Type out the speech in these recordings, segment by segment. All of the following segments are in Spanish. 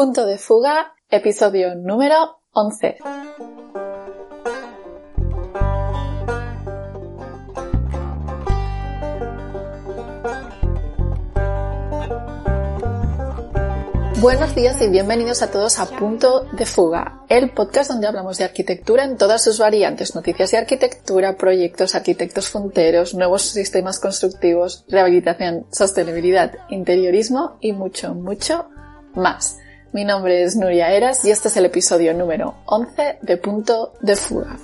Punto de fuga, episodio número 11. Buenos días y bienvenidos a todos a Punto de Fuga, el podcast donde hablamos de arquitectura en todas sus variantes, noticias de arquitectura, proyectos, arquitectos fronteros, nuevos sistemas constructivos, rehabilitación, sostenibilidad, interiorismo y mucho, mucho más. Mi nombre es Nuria Eras y este es el episodio número 11 de Punto de Fuga.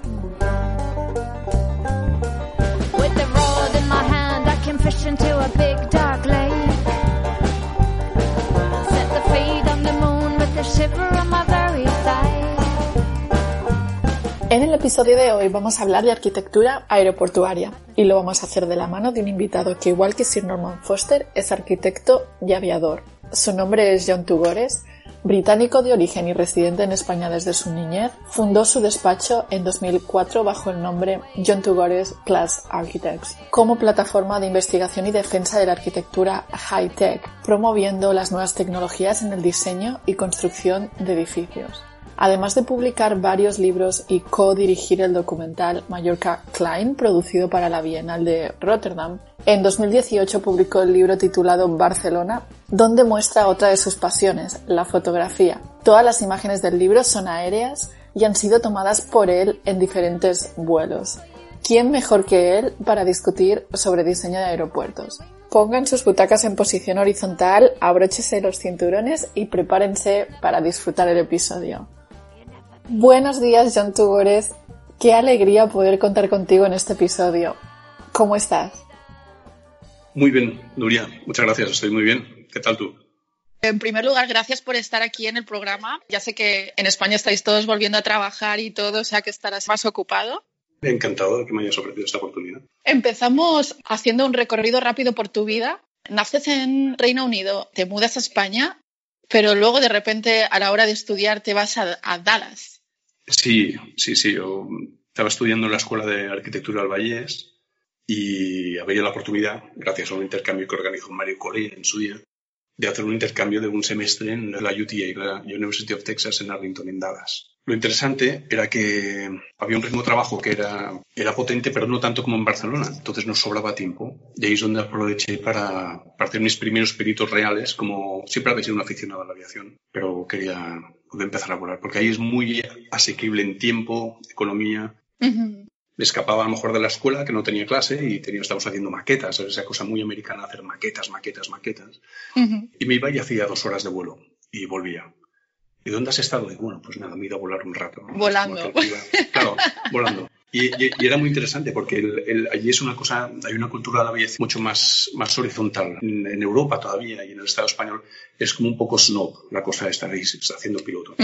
En el episodio de hoy vamos a hablar de arquitectura aeroportuaria y lo vamos a hacer de la mano de un invitado que igual que Sir Norman Foster es arquitecto y aviador. Su nombre es John Tugores, británico de origen y residente en España desde su niñez. Fundó su despacho en 2004 bajo el nombre John Tugores Plus Architects como plataforma de investigación y defensa de la arquitectura high-tech, promoviendo las nuevas tecnologías en el diseño y construcción de edificios. Además de publicar varios libros y co-dirigir el documental Mallorca Klein, producido para la Bienal de Rotterdam, en 2018 publicó el libro titulado Barcelona, donde muestra otra de sus pasiones, la fotografía. Todas las imágenes del libro son aéreas y han sido tomadas por él en diferentes vuelos. ¿Quién mejor que él para discutir sobre diseño de aeropuertos? Pongan sus butacas en posición horizontal, abróchese los cinturones y prepárense para disfrutar el episodio. Buenos días, John Tugores. Qué alegría poder contar contigo en este episodio. ¿Cómo estás? Muy bien, Nuria. Muchas gracias. Estoy muy bien. ¿Qué tal tú? En primer lugar, gracias por estar aquí en el programa. Ya sé que en España estáis todos volviendo a trabajar y todo, o sea que estarás más ocupado. Encantado de que me hayas ofrecido esta oportunidad. Empezamos haciendo un recorrido rápido por tu vida. Naces en Reino Unido, te mudas a España, pero luego de repente a la hora de estudiar te vas a, a Dallas. Sí, sí, sí. Yo estaba estudiando en la Escuela de Arquitectura del Vallés y había la oportunidad, gracias a un intercambio que organizó Mario Correa en su día, de hacer un intercambio de un semestre en la UTA, la University of Texas en Arlington, en Dallas. Lo interesante era que había un ritmo de trabajo que era, era potente, pero no tanto como en Barcelona. Entonces nos sobraba tiempo. Y ahí es donde aproveché para, para hacer mis primeros peritos reales, como siempre había sido un aficionado a la aviación, pero quería poder empezar a volar, porque ahí es muy asequible en tiempo, economía. Me escapaba a lo mejor de la escuela, que no tenía clase, y tenía, estábamos haciendo maquetas, esa cosa muy americana, hacer maquetas, maquetas, maquetas. Y me iba y hacía dos horas de vuelo, y volvía. ¿Y dónde has estado? Y bueno, pues nada, me he ido a volar un rato. Volando. Claro, volando. Y, era muy interesante porque allí es una cosa, hay una cultura de la belleza mucho más, más horizontal. En, Europa todavía y en el Estado español es como un poco snob la cosa de estar ahí haciendo piloto.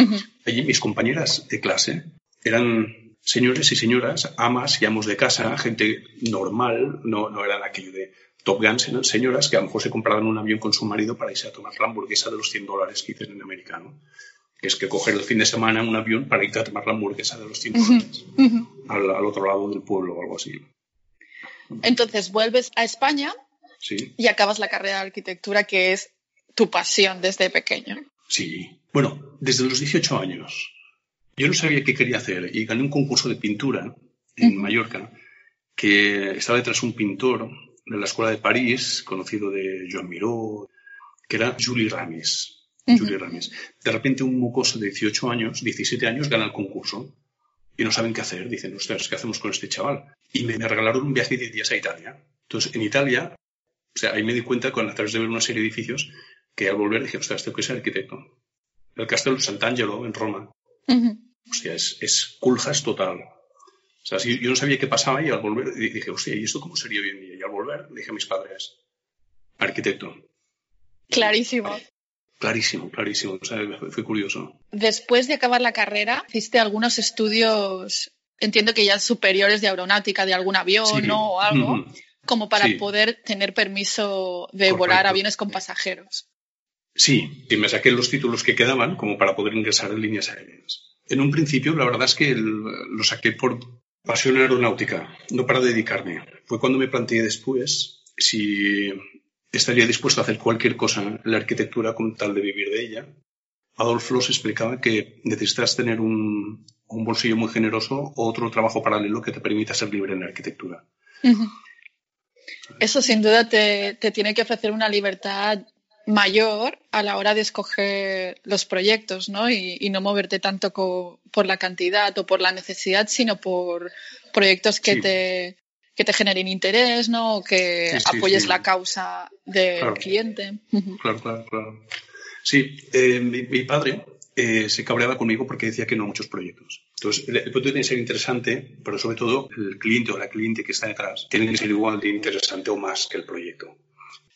Allí mis compañeras de clase eran señores y señoras, amas y amos de casa, gente normal, no, no eran aquello de Top Guns, eran señoras que a lo mejor se compraban un avión con su marido para irse a tomar la hamburguesa de los 100 dólares que dicen en americano que es que coger el fin de semana un avión para ir a tomar la hamburguesa de los 100 al, otro lado del pueblo o algo así. Entonces vuelves a España y acabas la carrera de arquitectura, que es tu pasión desde pequeño. Sí, bueno, desde los 18 años. Yo no sabía qué quería hacer y gané un concurso de pintura en Mallorca, que estaba detrás un pintor de la Escuela de París, conocido de Joan Miró, que era Julie Ramis. De repente un mocoso de 18 años, 17 años, gana el concurso y no saben qué hacer. Dicen, ostras, ¿qué hacemos con este chaval? Y me, regalaron un viaje de 10 días a Italia. Entonces, en Italia, o sea, ahí me di cuenta, con, a través de ver una serie de edificios, que al volver dije, ostras, tengo que ser arquitecto. El Castello Sant'Angelo, en Roma. Hostia, es, es culjas total. O sea, yo no sabía qué pasaba y al volver dije, hostia, ¿y esto cómo sería hoy en día? Y al volver dije a mis padres, arquitecto. Clarísimo. Clarísimo, clarísimo. O sea, fue curioso. Después de acabar la carrera, hiciste algunos estudios, entiendo que ya superiores de aeronáutica, de algún avión o algo, como para poder tener permiso de volar aviones con pasajeros. Sí, y me saqué los títulos que quedaban como para poder ingresar en líneas aéreas. En un principio, la verdad es que lo saqué por pasión aeronáutica, no para dedicarme. Fue cuando me planteé después si estaría dispuesto a hacer cualquier cosa en la arquitectura con tal de vivir de ella. Adolf Loss explicaba que necesitas tener un, bolsillo muy generoso o otro trabajo paralelo que te permita ser libre en la arquitectura. Eso sin duda te, tiene que ofrecer una libertad mayor a la hora de escoger los proyectos, ¿no? Y, no moverte tanto por la cantidad o por la necesidad, sino por proyectos que te que te generen interés, ¿no? O que apoyes la causa del cliente. Claro, claro, claro. Sí, eh, mi, padre eh, se cabreaba conmigo porque decía que no a muchos proyectos. Entonces, el, proyecto tiene que ser interesante, pero sobre todo el cliente o la cliente que está detrás tiene que ser igual de interesante o más que el proyecto.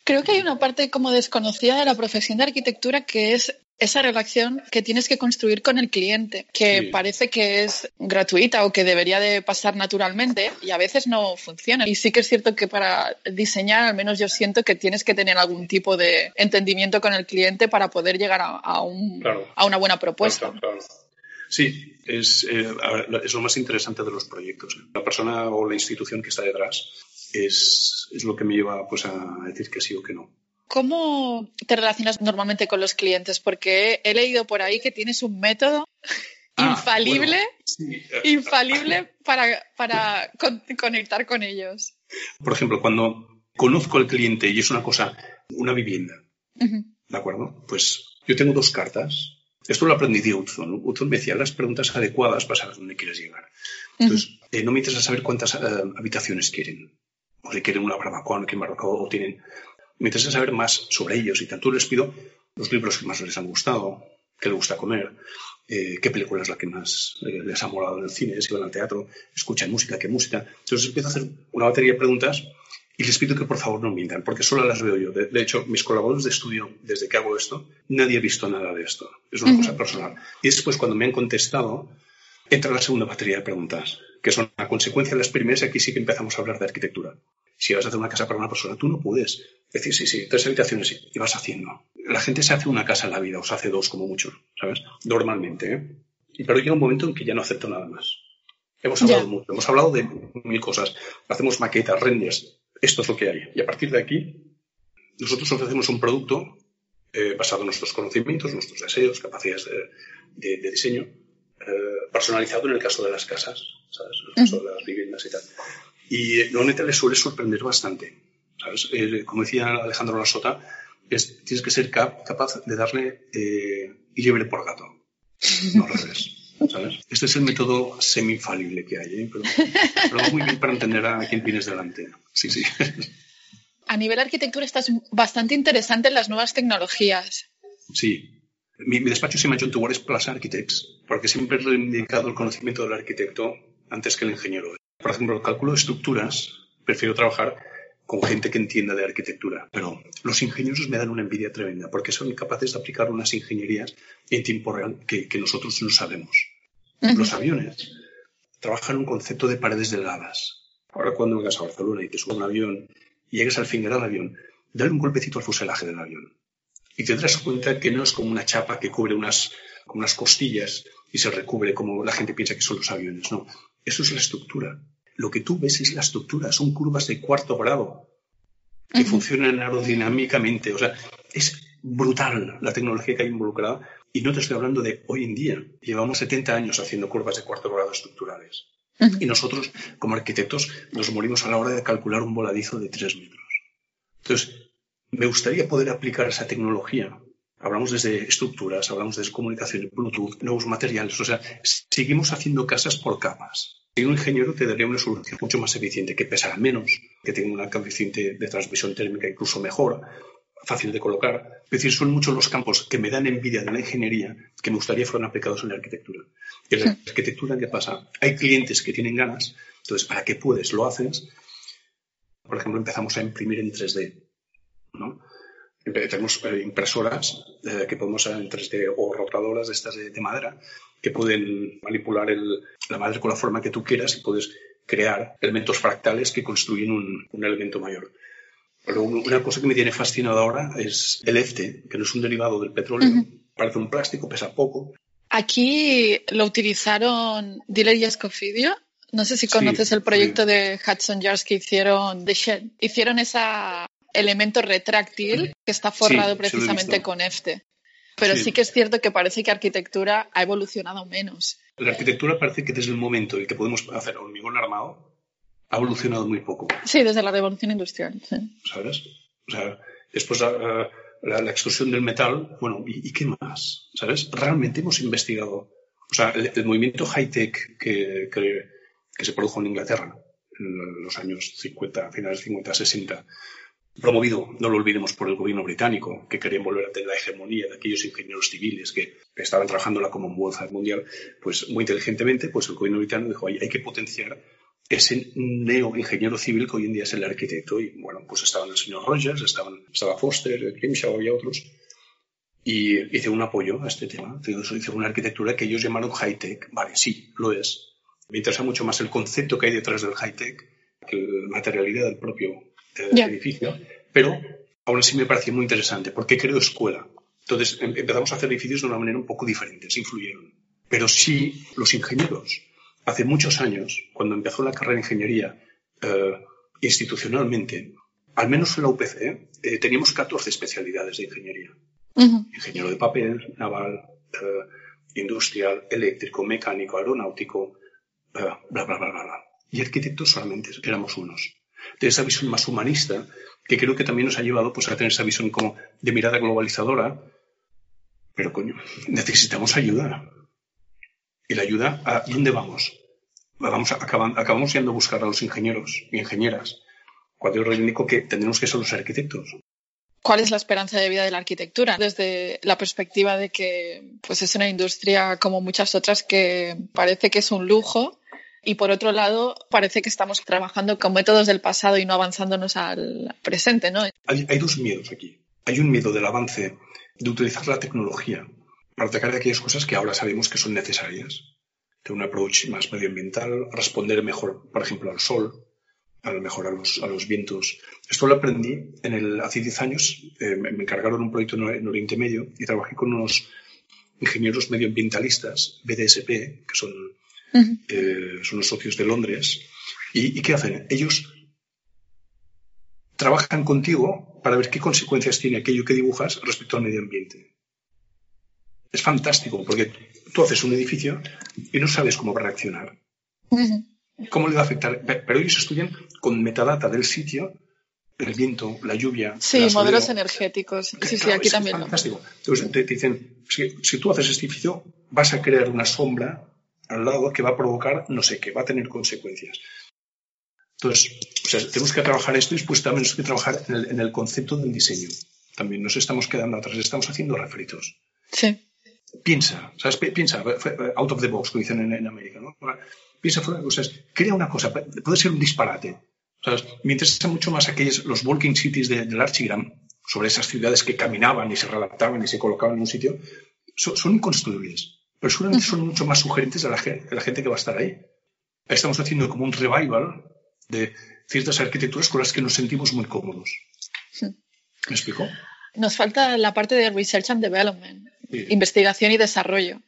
Creo que hay una parte como desconocida de la profesión de arquitectura que es esa relación que tienes que construir con el cliente, que parece que es gratuita o que debería de pasar naturalmente y a veces no funciona. Y sí que es cierto que para diseñar, al menos yo siento que tienes que tener algún tipo de entendimiento con el cliente para poder llegar a, un, a una buena propuesta. Sí, es, eh, es, lo más interesante de los proyectos. La persona o la institución que está detrás es, es lo que me lleva pues, a decir que sí o que no. ¿Cómo te relacionas normalmente con los clientes? Porque he leído por ahí que tienes un método ah, infalible, infalible para, conectar con ellos. Por ejemplo, cuando conozco al cliente y es una cosa, una vivienda, ¿de acuerdo? Pues yo tengo dos cartas. Esto lo aprendí de Hudson. Hudson me decía las preguntas adecuadas para saber dónde quieres llegar. Entonces, eh, no me interesa saber cuántas eh, habitaciones quieren. O si quieren una barbacoa, no quieren barbacoa, o tienen me interesa saber más sobre ellos y tanto les pido los libros que más les han gustado, qué les gusta comer, eh, qué película es la que más eh, les ha molado en el cine, si van al teatro, escuchan música, qué música. Entonces empiezo a hacer una batería de preguntas y les pido que por favor no mientan, porque solo las veo yo. De, hecho, mis colaboradores de estudio, desde que hago esto, nadie ha visto nada de esto. Es una cosa personal. Y después, cuando me han contestado, entra la segunda batería de preguntas, que son a consecuencia de las primeras, y aquí sí que empezamos a hablar de arquitectura. Si vas a hacer una casa para una persona, tú no puedes decir, sí, sí, tres habitaciones y vas haciendo. La gente se hace una casa en la vida, o se hace dos como mucho, ¿sabes? Normalmente, ¿eh? Pero llega un momento en que ya no acepto nada más. Hemos hablado mucho, hemos hablado de mil cosas. Hacemos maquetas, renders, esto es lo que hay. Y a partir de aquí, nosotros ofrecemos un producto eh, basado en nuestros conocimientos, nuestros deseos, capacidades de, diseño, eh, personalizado en el caso de las casas, ¿sabes? En el caso de las viviendas y tal. Y normalmente les suele sorprender bastante. ¿Sabes? Eh, como decía Alejandro Lasota, es, tienes que ser capaz de darle eh, libre por gato. No al revés. ¿sabes? Este es el método semi-infalible que hay, ¿eh? pero, va muy bien para entender a quién tienes delante. Sí, sí. A nivel arquitectura estás bastante interesante en las nuevas tecnologías. Sí. Mi, despacho se llama John Towers Plus Architects, porque siempre he reivindicado el conocimiento del arquitecto antes que el ingeniero. Por ejemplo, el cálculo de estructuras, prefiero trabajar con gente que entienda de arquitectura. Pero los ingeniosos me dan una envidia tremenda porque son capaces de aplicar unas ingenierías en tiempo real que, nosotros no sabemos. Los aviones trabajan un concepto de paredes delgadas. Ahora cuando vengas a Barcelona y te subas a un avión y llegues al fin del avión, dale un golpecito al fuselaje del avión. Y te darás cuenta que no es como una chapa que cubre unas, unas costillas y se recubre como la gente piensa que son los aviones. No, eso es la estructura. Lo que tú ves es la estructura, son curvas de cuarto grado que funcionan aerodinámicamente. O sea, es brutal la tecnología que hay involucrada. Y no te estoy hablando de hoy en día. Llevamos 70 años haciendo curvas de cuarto grado estructurales. Y nosotros, como arquitectos, nos morimos a la hora de calcular un voladizo de 3 metros. Entonces, me gustaría poder aplicar esa tecnología. Hablamos desde estructuras, hablamos desde comunicación, Bluetooth, nuevos materiales. O sea, seguimos haciendo casas por capas. Y un ingeniero te daría una solución mucho más eficiente, que pesará menos, que tenga una coeficiente de transmisión térmica incluso mejor, fácil de colocar. Es decir, son muchos los campos que me dan envidia de la ingeniería que me gustaría fueran aplicados en la arquitectura. En la arquitectura, ¿qué pasa? Hay clientes que tienen ganas, entonces, ¿para qué puedes? Lo haces. Por ejemplo, empezamos a imprimir en 3D. ¿no? Tenemos eh, impresoras eh, que podemos en 3D o rotadoras de estas de, madera que pueden manipular la madera con la forma que tú quieras y puedes crear elementos fractales que construyen un, elemento mayor. Pero una cosa que me tiene fascinado ahora es el EFTE, que no es un derivado del petróleo. Parece un plástico, pesa poco. Aquí lo utilizaron Diller y Escofidio. No sé si conoces el proyecto de Hudson Yards que hicieron The Shed. Hicieron esa elemento retráctil que está forrado precisamente con EFTE. Pero sí. que es cierto que parece que arquitectura ha evolucionado menos. La arquitectura parece que desde el momento en que podemos hacer hormigón armado ha evolucionado muy poco. Sí, desde la revolución industrial. ¿Sabes? O sea, después la, la, extrusión del metal, bueno, ¿y, qué más? ¿Sabes? Realmente hemos investigado. O sea, el, movimiento high-tech que, que, que, se produjo en Inglaterra en los años 50, finales 50, 60, promovido, no lo olvidemos, por el gobierno británico, que querían volver a tener la hegemonía de aquellos ingenieros civiles que estaban trabajando en la Commonwealth mundial, pues muy inteligentemente, pues el gobierno británico dijo, hay, que potenciar ese neo-ingeniero civil que hoy en día es el arquitecto. Y bueno, pues estaban el señor Rogers, estaban, estaba Foster, Grimshaw, había otros. Y hice un apoyo a este tema. Hice una arquitectura que ellos llamaron high-tech. Vale, sí, lo es. Me interesa mucho más el concepto que hay detrás del high-tech que la materialidad del propio edificio, pero aún así me pareció muy interesante porque creo escuela. Entonces em, empezamos a hacer edificios de una manera un poco diferente, se influyeron. Pero sí, los ingenieros, hace muchos años, cuando empezó la carrera de ingeniería eh, institucionalmente, al menos en la UPC, eh, teníamos 14 especialidades de ingeniería. Ingeniero de papel, naval, eh, industrial, eléctrico, mecánico, aeronáutico, bla, bla, bla, bla, bla. Y arquitectos solamente éramos unos de esa visión más humanista, que creo que también nos ha llevado pues, a tener esa visión como de mirada globalizadora. Pero coño, necesitamos ayuda. ¿Y la ayuda a dónde vamos? vamos acabamos yendo a buscar a los ingenieros y ingenieras, cuando yo reivindico que tendremos que ser los arquitectos. ¿Cuál es la esperanza de vida de la arquitectura? Desde la perspectiva de que pues, es una industria como muchas otras que parece que es un lujo y por otro lado, parece que estamos trabajando con métodos del pasado y no avanzándonos al presente, ¿no? Hay, dos miedos aquí. Hay un miedo del avance de utilizar la tecnología para atacar aquellas cosas que ahora sabemos que son necesarias. De un approach más medioambiental, responder mejor, por ejemplo, al sol, a lo mejor a los, a los vientos. Esto lo aprendí hace 10 años. Eh, me encargaron un proyecto en Oriente Medio y trabajé con unos ingenieros medioambientalistas, BDSP, que son eh, son los socios de Londres. ¿Y, qué hacen? Ellos trabajan contigo para ver qué consecuencias tiene aquello que dibujas respecto al medio ambiente. Es fantástico porque tú haces un edificio y no sabes cómo va a reaccionar. ¿Cómo le va a afectar? Pero ellos estudian con metadata del sitio, el viento, la lluvia. Sí, modelos energéticos. Sí, sí, aquí también. fantástico. Entonces te, dicen, si, tú haces este edificio, vas a crear una sombra al lado que va a provocar no sé qué, va a tener consecuencias. Entonces, tenemos que trabajar esto y después también tenemos que trabajar en el, concepto del diseño. También nos estamos quedando atrás, estamos haciendo refritos. Sí. Piensa, ¿sabes? Piensa, out of the box, como dicen en, América, ¿no? Piensa fuera de cosas, crea una cosa, puede ser un disparate. ¿sabes? Me interesan mucho más aquellos, los walking cities del Archigram, sobre esas ciudades que caminaban y se redactaban y se colocaban en un sitio, son inconstruibles pero seguramente son mucho más sugerentes a la, gente que va a estar ahí. Estamos haciendo como un revival de ciertas arquitecturas con las que nos sentimos muy cómodos. ¿Me explico? Nos falta la parte de Research and Development, investigación y desarrollo.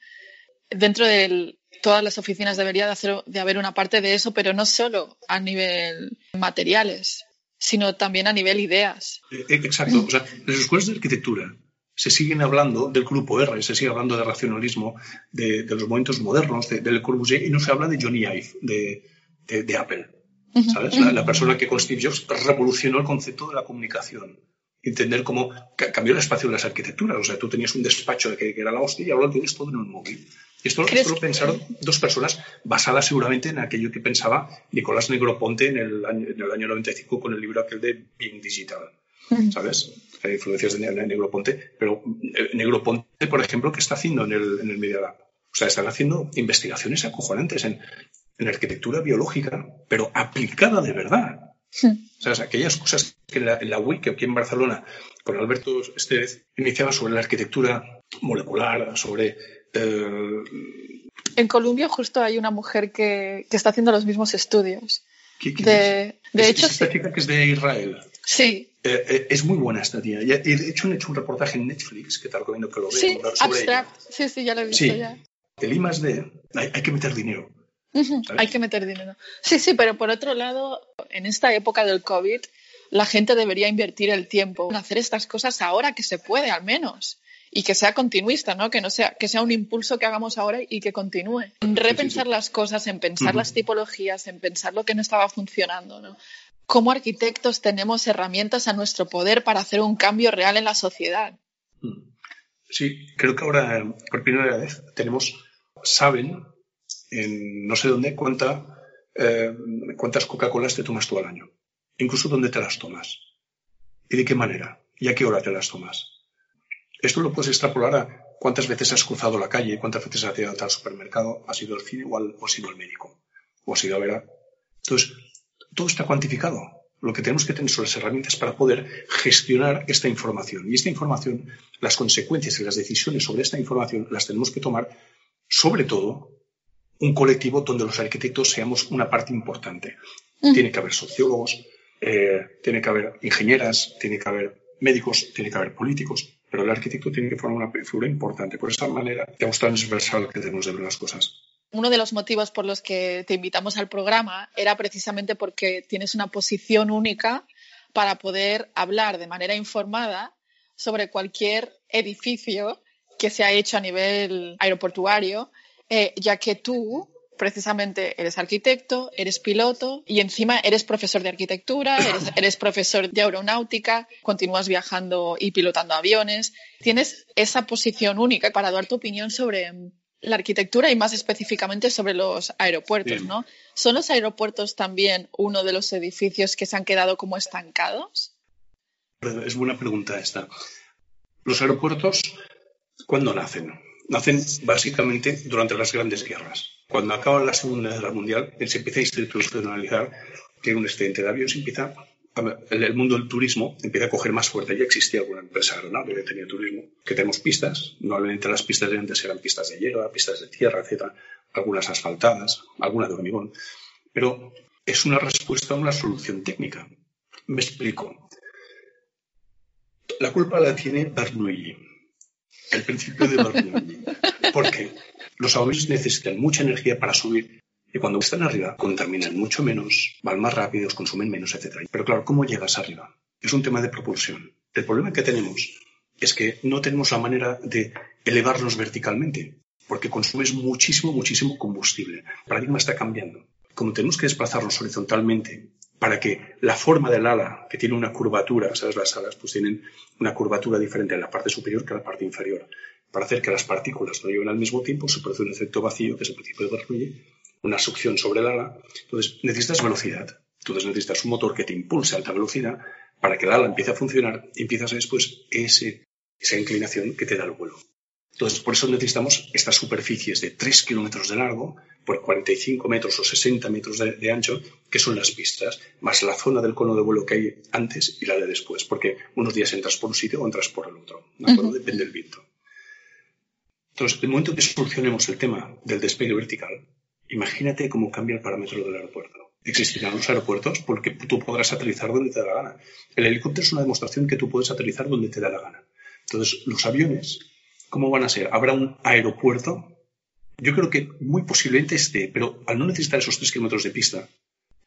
Dentro de todas las oficinas debería de, hacer, de haber una parte de eso, pero no solo a nivel materiales, sino también a nivel ideas. Eh, exacto. O sea, las escuelas de arquitectura se siguen hablando del grupo R, se sigue hablando de racionalismo, de, los momentos modernos, de, del Corbusier, y no se habla de Johnny Ive, de, Apple. ¿Sabes? La, persona que con Steve Jobs revolucionó el concepto de la comunicación. Entender cómo cambió el espacio de las arquitecturas. O sea, tú tenías un despacho que, que era la hostia y ahora lo tienes todo en un móvil. Y esto, lo pensaron dos personas basadas seguramente en aquello que pensaba Nicolás Negroponte en el año, en el año 95 con el libro aquel de Being Digital. ¿Sabes? Hay influencias de Negroponte, pero eh, Negroponte, por ejemplo, ¿qué está haciendo en el, en el Media Lab? O sea, están haciendo investigaciones acojonantes en, en arquitectura biológica, pero aplicada de verdad. O sea, aquellas cosas que en la, en la WIC, aquí en Barcelona, con Alberto Estevez, iniciaba sobre la arquitectura molecular, sobre... Eh, en Colombia justo hay una mujer que, que está haciendo los mismos estudios. ¿Qué, de, de hecho, es esta chica que es de Israel. Sí. Eh, eh, es muy buena esta tía. Y de hecho han hecho un reportaje en Netflix que te recomiendo que lo veas. Sí, abstract. Sí, sí, ya lo he visto ya. El I más D, hay, que meter dinero. Hay que meter dinero. Sí, sí, pero por otro lado, en esta época del COVID, la gente debería invertir el tiempo en hacer estas cosas ahora que se puede, al menos. y que sea continuista, ¿no? Que no sea, que sea un impulso que hagamos ahora y que continúe. En repensar las cosas, en pensar las tipologías, en pensar lo que no estaba funcionando, ¿no? Como arquitectos tenemos herramientas a nuestro poder para hacer un cambio real en la sociedad. Mm. Sí, creo que ahora por primera vez tenemos, saben en no sé dónde eh, cuántas Coca-Colas te tomas tú al año, incluso dónde te las tomas y de qué manera y a qué hora te las tomas. Esto lo puedes extrapolar a cuántas veces has cruzado la calle, cuántas veces has ido al supermercado, has ido al cine o, al, o has ido al médico, o has ido a ver. Entonces, todo está cuantificado. Lo que tenemos que tener son las herramientas para poder gestionar esta información. Y esta información, las consecuencias y las decisiones sobre esta información las tenemos que tomar, sobre todo, un colectivo donde los arquitectos seamos una parte importante. Mm. Tiene que haber sociólogos, eh, tiene que haber ingenieras, tiene que haber médicos, tiene que haber políticos, pero el arquitecto tiene que formar una figura importante. Por esa manera, digamos, transversal que tenemos de ver las cosas. Uno de los motivos por los que te invitamos al programa era precisamente porque tienes una posición única para poder hablar de manera informada sobre cualquier edificio que se ha hecho a nivel aeroportuario, eh, ya que tú precisamente eres arquitecto, eres piloto y encima eres profesor de arquitectura, eres, profesor de aeronáutica, continúas viajando y pilotando aviones. Tienes esa posición única para dar tu opinión sobre la arquitectura y más específicamente sobre los aeropuertos, ¿no? ¿Son los aeropuertos también uno de los edificios que se han quedado como estancados? Es buena pregunta esta. Los aeropuertos, ¿cuándo nacen? Nacen básicamente durante las grandes guerras cuando acaba la Segunda Guerra Mundial, se empieza a institucionalizar que un excedente de aviones empieza el mundo del turismo empieza a coger más fuerza. Ya existía alguna empresa aeronave que tenía turismo, que tenemos pistas. Normalmente las pistas de antes eran pistas de hierba, pistas de tierra, etc. Algunas asfaltadas, algunas de hormigón. Pero es una respuesta a una solución técnica. Me explico. La culpa la tiene Bernoulli, el principio de Bernoulli. ¿Por qué? Los aviones necesitan mucha energía para subir y cuando están arriba contaminan mucho menos, van más rápidos, consumen menos, etc. Pero claro, ¿cómo llegas arriba? Es un tema de propulsión. El problema que tenemos es que no tenemos la manera de elevarnos verticalmente, porque consumes muchísimo, muchísimo combustible. El paradigma está cambiando. Como tenemos que desplazarnos horizontalmente para que la forma del ala, que tiene una curvatura, ¿sabes? Las alas pues tienen una curvatura diferente en la parte superior que en la parte inferior para hacer que las partículas no lleven al mismo tiempo, se produce un efecto vacío, que es el principio de Bernoulli, una succión sobre el ala. Entonces, necesitas velocidad. Entonces, necesitas un motor que te impulse a alta velocidad para que el ala empiece a funcionar y empiezas después ese, esa inclinación que te da el vuelo. Entonces, por eso necesitamos estas superficies de 3 kilómetros de largo por 45 metros o 60 metros de, ancho, que son las pistas, más la zona del cono de vuelo que hay antes y la de después, porque unos días entras por un sitio o entras por el otro. Depende del viento. Entonces, el momento que solucionemos el tema del despegue vertical, imagínate cómo cambia el parámetro del aeropuerto. Existirán los aeropuertos porque tú podrás aterrizar donde te da la gana. El helicóptero es una demostración que tú puedes aterrizar donde te da la gana. Entonces, los aviones, ¿cómo van a ser? ¿Habrá un aeropuerto? Yo creo que muy posiblemente esté, pero al no necesitar esos tres kilómetros de pista,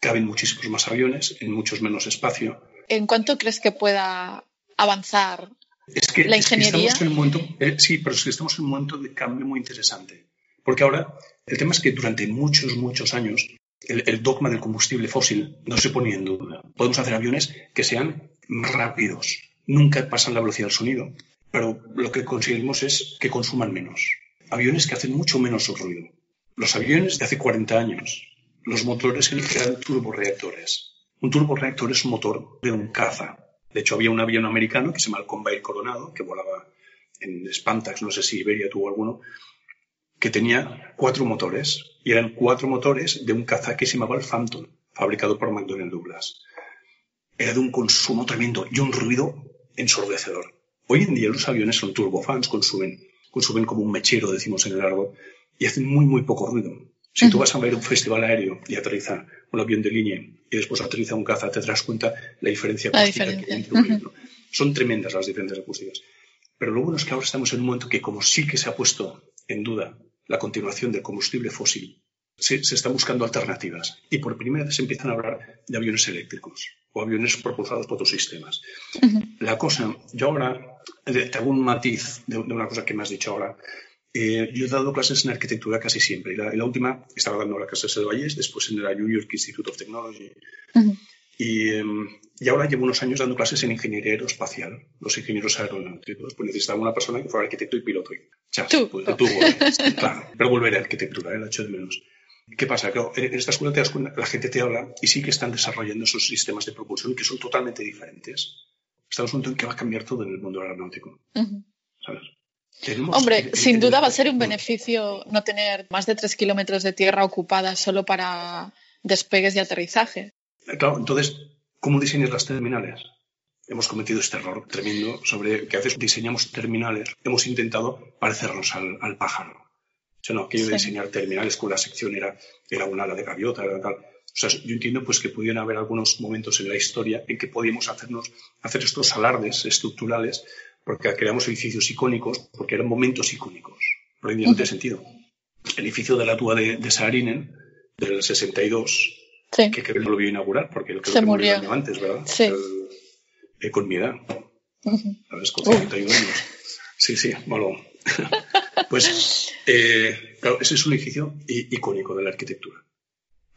caben muchísimos más aviones en muchos menos espacio. ¿En cuánto crees que pueda avanzar es que, la ingeniería. estamos en un momento, eh, sí, pero es que estamos en un momento de cambio muy interesante. Porque ahora, el tema es que durante muchos, muchos años, el, dogma del combustible fósil no se ponía en duda. Podemos hacer aviones que sean rápidos, nunca pasan la velocidad del sonido, pero lo que conseguimos es que consuman menos. Aviones que hacen mucho menos ruido. Los aviones de hace 40 años, los motores eran turboreactores. Un turboreactor es un motor de un caza, de hecho, había un avión americano que se llama el Convair Coronado, que volaba en Spantax, no sé si Iberia tuvo alguno, que tenía cuatro motores. Y eran cuatro motores de un caza que se llamaba el Phantom, fabricado por McDonnell Douglas. Era de un consumo tremendo y un ruido ensordecedor. Hoy en día los aviones son turbofans, consumen, consumen como un mechero, decimos en el árbol, y hacen muy, muy poco ruido. Si tú vas a ver un festival aéreo y aterriza un avión de línea y después aterriza un caza, te das cuenta la diferencia acústica que hay Son tremendas las diferencias acústicas. Pero lo bueno es que ahora estamos en un momento que, como sí que se ha puesto en duda la continuación del combustible fósil, se, están buscando alternativas y por primera vez se empiezan a hablar de aviones eléctricos o aviones propulsados por otros sistemas. La cosa, yo ahora te hago un matiz de, una cosa que me has dicho ahora. Eh, yo he dado clases en arquitectura casi siempre. Y la, última estaba dando las clases de Valles, después en la New York Institute of Technology. Y, ahora llevo unos años dando clases en ingeniería aeroespacial, los ingenieros aeronáuticos. Pues necesitaba una persona que fuera arquitecto y piloto. tú. Pues, claro, pero volveré a arquitectura, ¿eh? la echo de menos. ¿Qué pasa? Claro, en esta escuela te das cuenta, la gente te habla y sí que están desarrollando esos sistemas de propulsión que son totalmente diferentes. Estamos en un momento en que va a cambiar todo en el mundo aeronáutico. ¿Sabes? Hombre, sin duda va a ser un beneficio no tener más de tres kilómetros de tierra ocupada solo para despegues y aterrizaje. Claro, entonces, ¿cómo diseñas las terminales? Hemos cometido este error tremendo sobre que a veces diseñamos terminales, hemos intentado parecernos al, pájaro. O sea, no, aquello de diseñar terminales con la sección era, era un ala de gaviota, era tal. O sea, yo entiendo pues que pudieran haber algunos momentos en la historia en que podíamos hacernos, hacer estos alardes estructurales porque creamos edificios icónicos, porque eran momentos icónicos. Ahí no tiene sentido. El edificio de la Túa de, de Saarinen, del 62, que creo que no lo vio inaugurar, porque lo que Se murió antes, ¿verdad? Sí. Eh, con mi edad. ¿Sabes? Con 51 años. Sí, sí, malo. pues, eh, claro, ese es un edificio icónico de la arquitectura.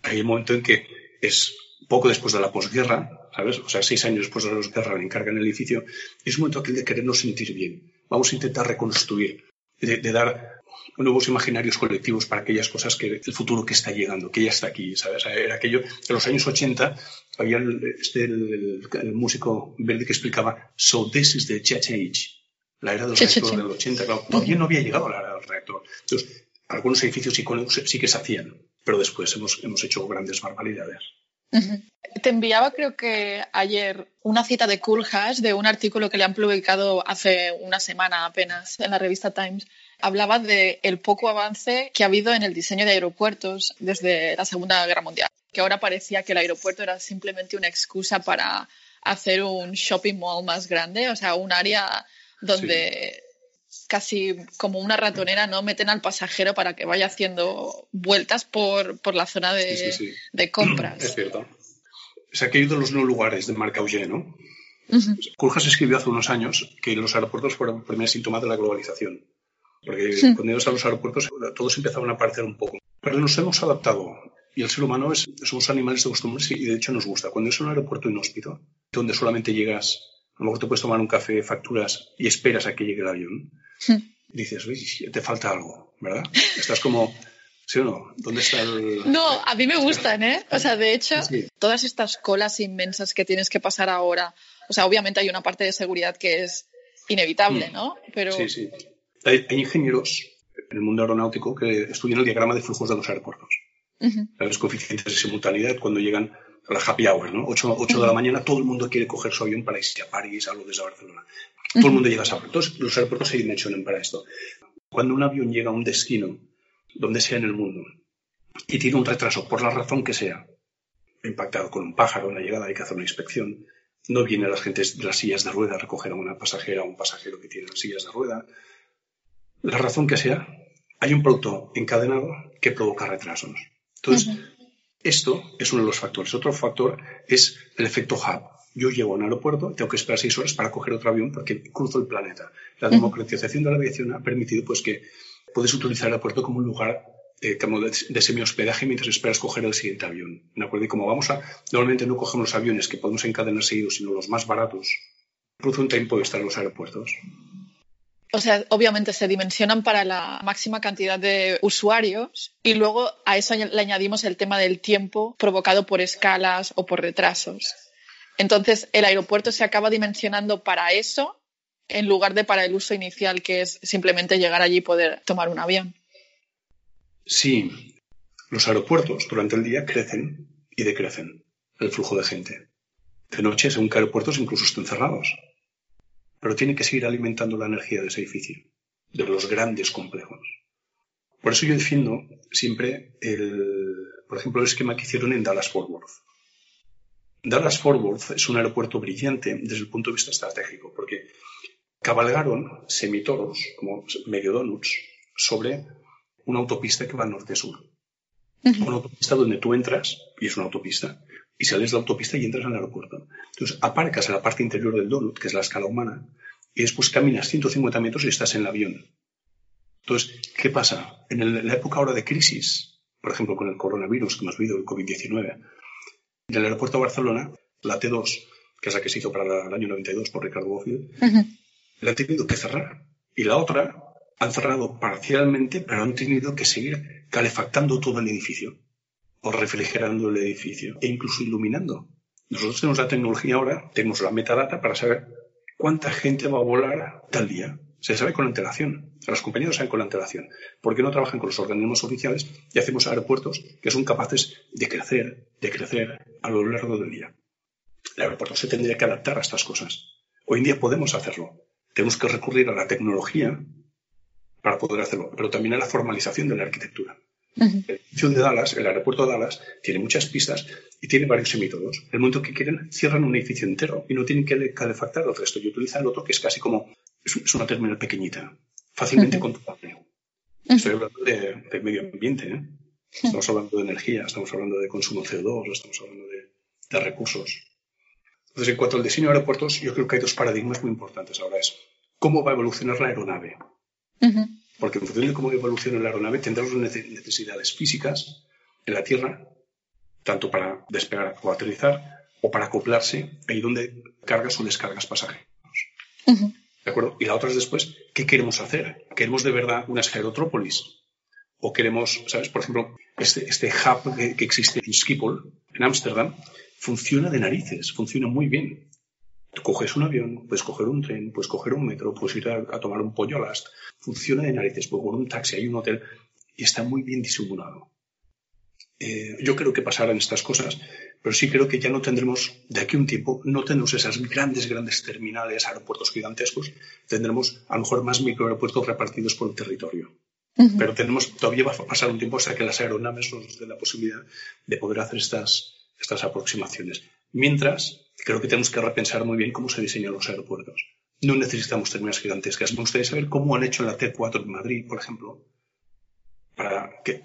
Hay un momento en que es poco después de la posguerra, ¿sabes? O sea, seis años después de la posguerra le encargan el edificio, y es un momento aquel de querernos sentir bien. Vamos a intentar reconstruir, de, dar nuevos imaginarios colectivos para aquellas cosas que el futuro que está llegando, que ya está aquí, ¿sabes? Era aquello, en los años 80 había el, este, el, músico verde que explicaba, so this is the jet age, la era del reactor del 80, claro, todavía no había llegado a la era del reactor. Entonces, algunos edificios icónicos sí que se hacían, pero después hemos, hemos hecho grandes barbaridades. Te enviaba, creo que ayer, una cita de Cool Hash de un artículo que le han publicado hace una semana apenas en la revista Times. Hablaba del el poco avance que ha habido en el diseño de aeropuertos desde la Segunda Guerra Mundial, que ahora parecía que el aeropuerto era simplemente una excusa para hacer un shopping mall más grande, o sea, un área donde casi como una ratonera, ¿no? Meten al pasajero para que vaya haciendo vueltas por, la zona de, de, compras. Es cierto. Es aquello de los no lugares de marca Auger, ¿no? Uh escribió hace unos años que los aeropuertos fueron el primer síntoma de la globalización. Porque cuando ibas a los aeropuertos todos empezaban a parecer un poco. Pero nos hemos adaptado. Y el ser humano es, somos animales de costumbres y de hecho nos gusta. Cuando es un aeropuerto inhóspito, donde solamente llegas, a lo mejor te puedes tomar un café, facturas y esperas a que llegue el avión, dices, oye, te falta algo, ¿verdad? Estás como, ¿sí o no? ¿Dónde está el...? No, a mí me gustan, ¿eh? O sea, de hecho, todas estas colas inmensas que tienes que pasar ahora, o sea, obviamente hay una parte de seguridad que es inevitable, mm. ¿no? Pero... Sí, sí. Hay, ingenieros en el mundo aeronáutico que estudian el diagrama de flujos de los aeropuertos. Los coeficientes de simultaneidad cuando llegan a la happy hour, ¿no? 8, de la mañana, todo el mundo quiere coger su avión para irse a París, algo desde Barcelona. Todo el mundo llega a esa Entonces, los aeropuertos se dimensionan para esto. Cuando un avión llega a un destino, donde sea en el mundo, y tiene un retraso, por la razón que sea, impactado con un pájaro en la llegada, hay que hacer una inspección, no vienen las gentes de las sillas de rueda a recoger a una pasajera o un pasajero que tiene las sillas de rueda, la razón que sea, hay un producto encadenado que provoca retrasos. Entonces, esto es uno de los factores. Otro factor es el efecto hub yo llego a un aeropuerto, tengo que esperar seis horas para coger otro avión porque cruzo el planeta. La democratización de la aviación ha permitido pues, que puedes utilizar el aeropuerto como un lugar eh, como de, semi-hospedaje mientras esperas coger el siguiente avión. ¿De acuerdo? Y como vamos a, normalmente no cogemos los aviones que podemos encadenar seguidos, sino los más baratos, cruzo un tiempo de estar en los aeropuertos. O sea, obviamente se dimensionan para la máxima cantidad de usuarios y luego a eso le añadimos el tema del tiempo provocado por escalas o por retrasos. Entonces, el aeropuerto se acaba dimensionando para eso en lugar de para el uso inicial, que es simplemente llegar allí y poder tomar un avión. Sí, los aeropuertos durante el día crecen y decrecen el flujo de gente. De noche, según que aeropuertos incluso estén cerrados. Pero tiene que seguir alimentando la energía de ese edificio, de los grandes complejos. Por eso yo defiendo siempre el, por ejemplo, el esquema que hicieron en Dallas Fort Worth. Dallas Fort Worth es un aeropuerto brillante desde el punto de vista estratégico, porque cabalgaron semitoros, como medio donuts, sobre una autopista que va norte-sur. Una autopista donde tú entras, y es una autopista, y sales de la autopista y entras en el aeropuerto. Entonces, aparcas en la parte interior del donut, que es la escala humana, y después caminas 150 metros y estás en el avión. Entonces, ¿qué pasa? En, la época ahora de crisis, por ejemplo, con el coronavirus que hemos vivido, el COVID-19, en el aeropuerto de Barcelona, la T2, que es la que se hizo para el año 92 por Ricardo Bofill, la han tenido que cerrar. Y la otra han cerrado parcialmente, pero han tenido que seguir calefactando todo el edificio o refrigerando el edificio e incluso iluminando. Nosotros tenemos la tecnología ahora, tenemos la metadata para saber cuánta gente va a volar tal día. Se sabe con antelación. Las compañías saben con antelación. ¿Por qué no trabajan con los organismos oficiales y hacemos aeropuertos que son capaces de crecer, de crecer a lo largo del día? El aeropuerto se tendría que adaptar a estas cosas. Hoy en día podemos hacerlo. Tenemos que recurrir a la tecnología para poder hacerlo, pero también a la formalización de la arquitectura. El edificio de Dallas, el aeropuerto de Dallas, tiene muchas pistas y tiene varios semitodos. El momento que quieren, cierran un edificio entero y no tienen que calefactar el resto y utilizan el otro que es casi como, es, una terminal pequeñita, fácilmente controlable. Estoy hablando de, medio ambiente, ¿eh? estamos hablando de energía, estamos hablando de consumo de CO2, estamos hablando de, recursos. Entonces, en cuanto al diseño de aeropuertos, yo creo que hay dos paradigmas muy importantes. Ahora es, ¿cómo va a evolucionar la aeronave? Porque en función de cómo evolucione la aeronave tendremos necesidades físicas en la Tierra, tanto para despegar o aterrizar, o para acoplarse ahí donde cargas o descargas pasajeros. ¿De acuerdo? Y la otra es después, ¿qué queremos hacer? ¿Queremos de verdad una esferotrópolis? ¿O queremos, sabes, por ejemplo, este, este hub que, que existe en Schiphol, en Ámsterdam, funciona de narices, funciona muy bien coges un avión, puedes coger un tren, puedes coger un metro, puedes ir a, tomar un pollo last. Funciona de narices, puedes con un taxi, hay un hotel y está muy bien disimulado. Eh, yo creo que pasarán estas cosas, pero sí creo que ya no tendremos, de aquí a un tiempo, no tendremos esas grandes, grandes terminales, aeropuertos gigantescos, tendremos a lo mejor más microaeropuertos repartidos por el territorio. Pero tenemos, todavía va a pasar un tiempo hasta que las aeronaves nos den la posibilidad de poder hacer estas, estas aproximaciones. Mientras, creo que tenemos que repensar muy bien cómo se diseñan los aeropuertos. No necesitamos terminales gigantescas. Me gustaría saber cómo han hecho la T4 en Madrid, por ejemplo. Para, ¿qué,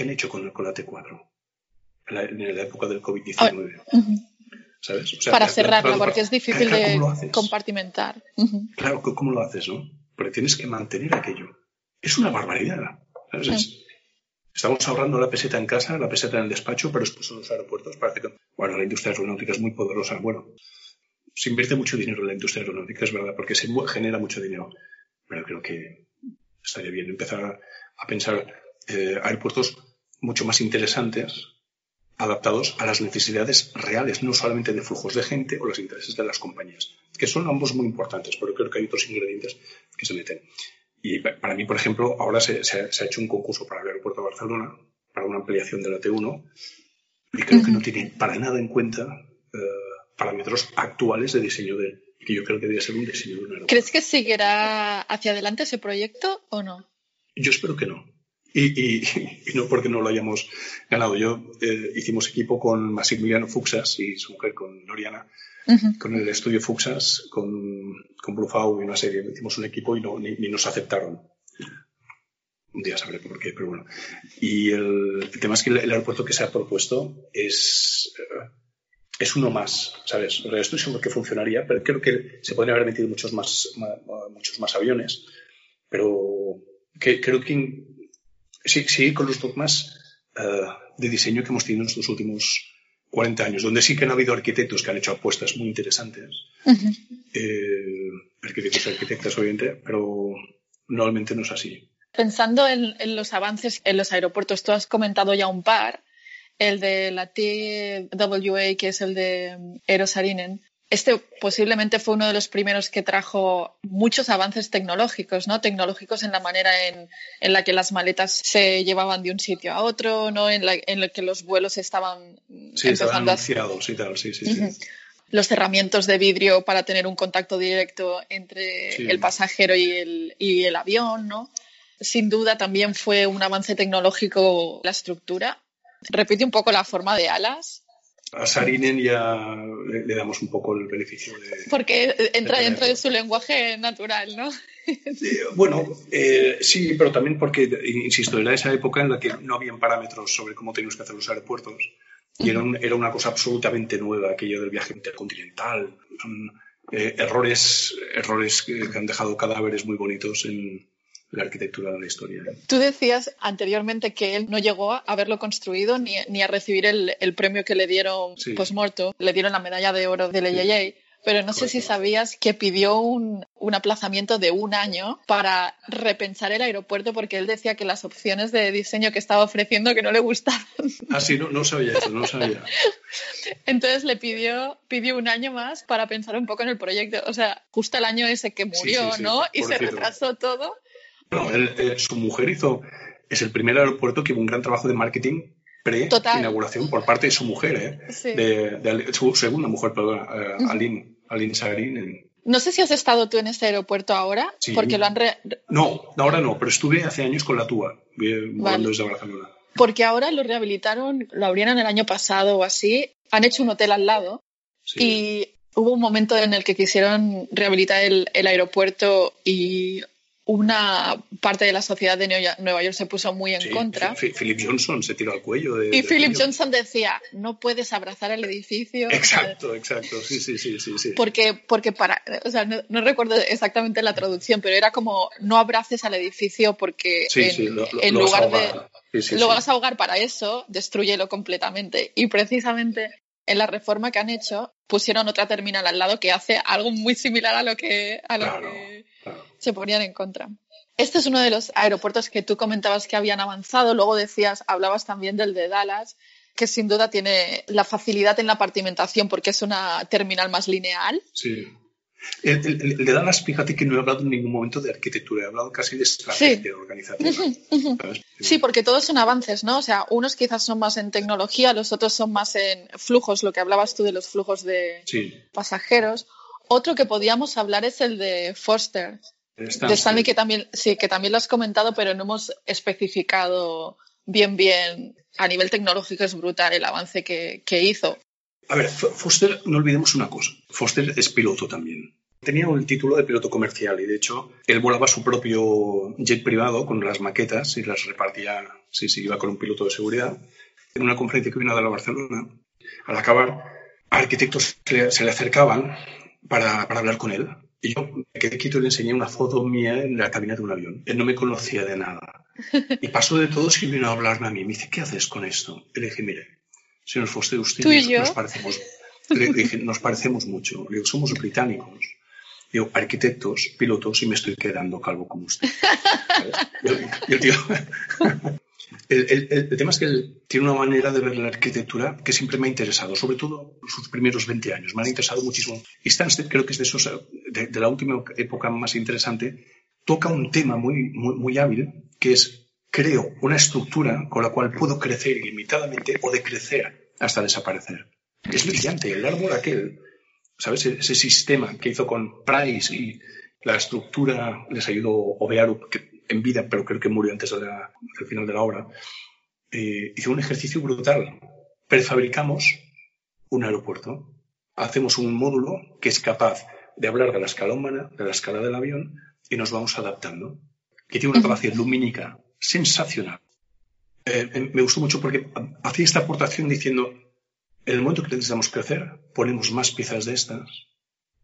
han hecho con, la T4 en la, época del COVID-19? ¿Sabes? para cerrarla, porque es difícil de compartimentar. Claro, ¿cómo lo haces, no? Porque tienes que mantener aquello. Es una barbaridad. ¿sabes? Estamos ahorrando la peseta en casa, la peseta en el despacho, pero después en los aeropuertos parece que, bueno, la industria aeronáutica es muy poderosa. Bueno, se invierte mucho dinero en la industria aeronáutica, es verdad, porque se genera mucho dinero. Pero creo que estaría bien empezar a, pensar eh, aeropuertos mucho más interesantes, adaptados a las necesidades reales, no solamente de flujos de gente o los intereses de las compañías, que son ambos muy importantes, pero creo que hay otros ingredientes que se meten. Y para mí, por ejemplo, ahora se, ha hecho un concurso para el aeropuerto de Barcelona, para una ampliación de la T1, y creo que no tiene para nada en cuenta eh, parámetros actuales de diseño de que yo creo que debe ser un diseño de un aeropuerto. ¿Crees que seguirá hacia adelante ese proyecto o no? Yo espero que no. Y, no porque no lo hayamos ganado. Yo eh, hicimos equipo con Maximiliano Fuxas y su mujer, con Loriana, con el estudio Fuxas, con, con Bluefau y una serie. Hicimos un equipo y no, ni, nos aceptaron. Un día sabré por qué, pero bueno. Y el, tema es que el, aeropuerto que se ha propuesto es, eh, es uno más, ¿sabes? Estoy seguro que funcionaría, pero creo que se podrían haber metido muchos más, muchos más aviones. Pero que, creo que sí, sí, con los dogmas uh, de diseño que hemos tenido en estos últimos 40 años, donde sí que han habido arquitectos que han hecho apuestas muy interesantes, eh, arquitectos y arquitectas obviamente, pero normalmente no es así. Pensando en, los avances en los aeropuertos, tú has comentado ya un par, el de la TWA, que es el de Aerosarinen, este posiblemente fue uno de los primeros que trajo muchos avances tecnológicos, ¿no? Tecnológicos en la manera en, la que las maletas se llevaban de un sitio a otro, ¿no? En la, en que los vuelos estaban sí, anunciados y tal, sí, sí, sí. Los cerramientos de vidrio para tener un contacto directo entre el pasajero y el, y el avión, ¿no? Sin duda también fue un avance tecnológico la estructura. Repite un poco la forma de alas A Sarinen ya le, damos un poco el beneficio de... Porque entra dentro de su lenguaje natural, ¿no? bueno, eh, sí, pero también porque, insisto, era esa época en la que no habían parámetros sobre cómo teníamos que hacer los aeropuertos y era, era una cosa absolutamente nueva aquello del viaje intercontinental. Son eh, errores, errores que han dejado cadáveres muy bonitos en, la arquitectura de la historia. Tú decías anteriormente que él no llegó a haberlo construido ni, ni a recibir el, el, premio que le dieron post-morto, le dieron la medalla de oro del EJJ. Pero no sé si sabías que pidió un, un, aplazamiento de un año para repensar el aeropuerto porque él decía que las opciones de diseño que estaba ofreciendo que no le gustaban. Ah, sí, no, no sabía eso, no sabía. Entonces le pidió, pidió un año más para pensar un poco en el proyecto. O sea, justo el año ese que murió, ¿no? Y se retrasó todo. Eh, su mujer hizo, es el primer aeropuerto que hubo un gran trabajo de marketing pre-inauguración por parte de su mujer, ¿eh? de, su segunda mujer, perdón, uh, Aline, Aline No sé si has estado tú en este aeropuerto ahora, porque lo han... No, ahora no, pero estuve hace años con la TUA, volando desde Barcelona. Porque ahora lo rehabilitaron, lo abrieron el año pasado o así, han hecho un hotel al lado y hubo un momento en el que quisieron rehabilitar el, el aeropuerto y una parte de la sociedad de Nueva York se puso muy en contra. Philip Johnson se tiró al cuello. De, y Philip Johnson decía, no puedes abrazar el edificio. Exacto, exacto, sí, sí, sí, sí. Porque, porque para, o sea, no, recuerdo exactamente la traducción, pero era como, no abraces al edificio porque en, lugar de... lo vas a ahogar para eso, destruyelo completamente. Y precisamente en la reforma que han hecho pusieron otra terminal al lado que hace algo muy similar a lo que, a lo que se ponían en contra. Este es uno de los aeropuertos que tú comentabas que habían avanzado, luego decías, hablabas también del de Dallas, que sin duda tiene la facilidad en la partimentación porque es una terminal más lineal. Sí. El, de Dallas, fíjate que no he hablado en ningún momento de arquitectura, he hablado casi de estrategia organizativa. Sí, porque todos son avances, ¿no? O sea, unos quizás son más en tecnología, los otros son más en flujos, lo que hablabas tú de los flujos de pasajeros. Otro que podíamos hablar es el de Foster, de Stanley, que también, sí, que también lo has comentado, pero no hemos especificado bien, bien. A nivel tecnológico es brutal el avance que, hizo. A ver, Foster, no olvidemos una cosa. Foster es piloto también. Tenía el título de piloto comercial y de hecho él volaba su propio jet privado con las maquetas y las repartía, sí, sí, iba con un piloto de seguridad. En una conferencia que vino a dar a Barcelona, al acabar, arquitectos se le acercaban para, para hablar con él. Y yo me quedé quieto y le enseñé una foto mía en la cabina de un avión. Él no me conocía de nada. Y pasó de todo y vino a hablarme a mí. Me dice, ¿qué haces con esto? Y le dije, mire, señor Foster, usted y nos parecemos, le dije, nos parecemos mucho. Le digo, somos británicos. Digo, arquitectos, pilotos, y me estoy quedando calvo como usted. Y el tío, el, tema es que él tiene una manera de ver la arquitectura que siempre me ha interesado, sobre todo sus primeros 20 años. Me ha interesado muchísimo. Y Stansted creo que es de, esos, de, la última época más interesante. Toca un tema muy, muy, hábil, que es creo una estructura con la cual puedo crecer ilimitadamente o decrecer hasta desaparecer. Es brillante. El árbol aquel, ¿sabes? Ese sistema que hizo con Price y la estructura les ayudó Obearu, que en vida, pero creo que murió antes del final de la obra, eh, hizo un ejercicio brutal. Prefabricamos un aeropuerto, hacemos un módulo que es capaz de hablar de la escala humana, de la escala del avión, y nos vamos adaptando. Que tiene una capacidad lumínica sensacional. Eh, eh, me gustó mucho porque hacía esta aportación diciendo, en el momento que necesitamos crecer, ponemos más piezas de estas.